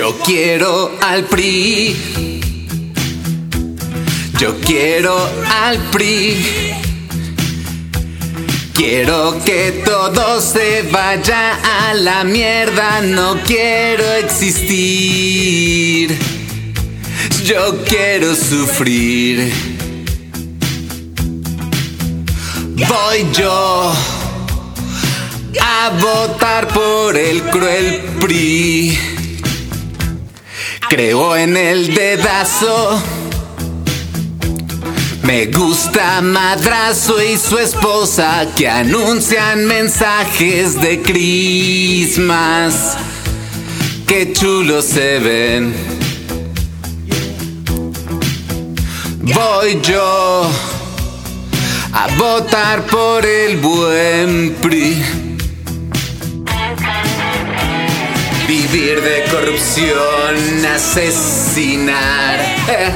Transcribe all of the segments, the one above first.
Yo quiero al PRI. Yo quiero al PRI. Quiero que todo se vaya a la mierda. No quiero existir. Yo quiero sufrir. Voy yo a votar por el cruel PRI. Creo en el dedazo. Me gusta Madrazo y su esposa que anuncian mensajes de Christmas. Qué chulos se ven. Voy yo a votar por el buen PRI. Vivir de corrupción, asesinar eh,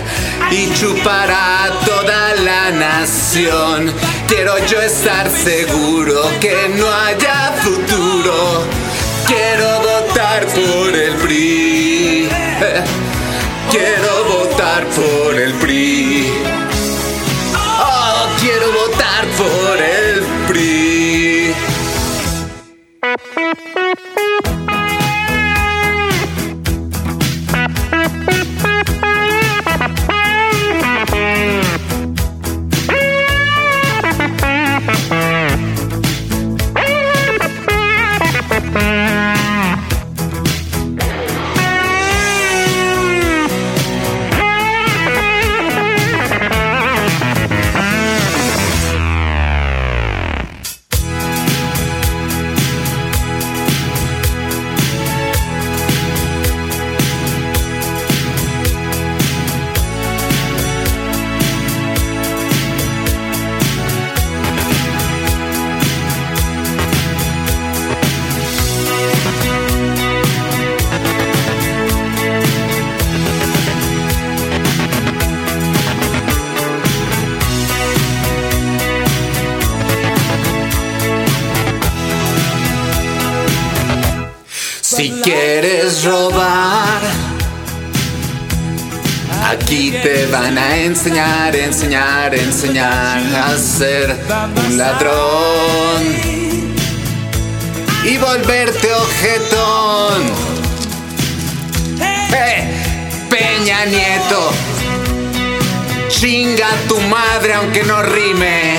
y chupar a toda la nación. Quiero yo estar seguro que no haya futuro. Quiero votar por el PRI. eh, Quiero votar por el PRI. Si quieres robar, aquí te van a enseñar, enseñar, enseñar a ser un ladrón y volverte objetón. ¡Eh! Peña Nieto, chinga tu madre aunque no rime.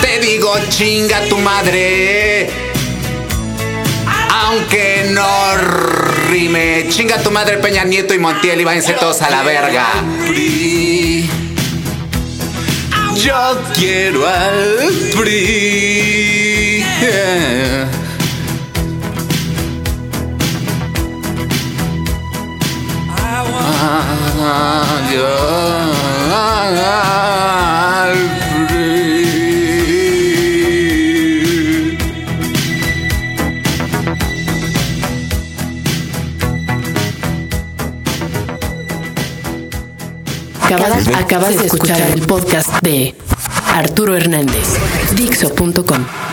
Te digo chinga tu madre aunque no rime. Chinga tu madre Peña Nieto y Montiel y váyanse todos a la verga. Yo quiero al PRI. Ah, yo Acabas, acabas de escuchar el podcast de Arturo Hernández, Dixo.com.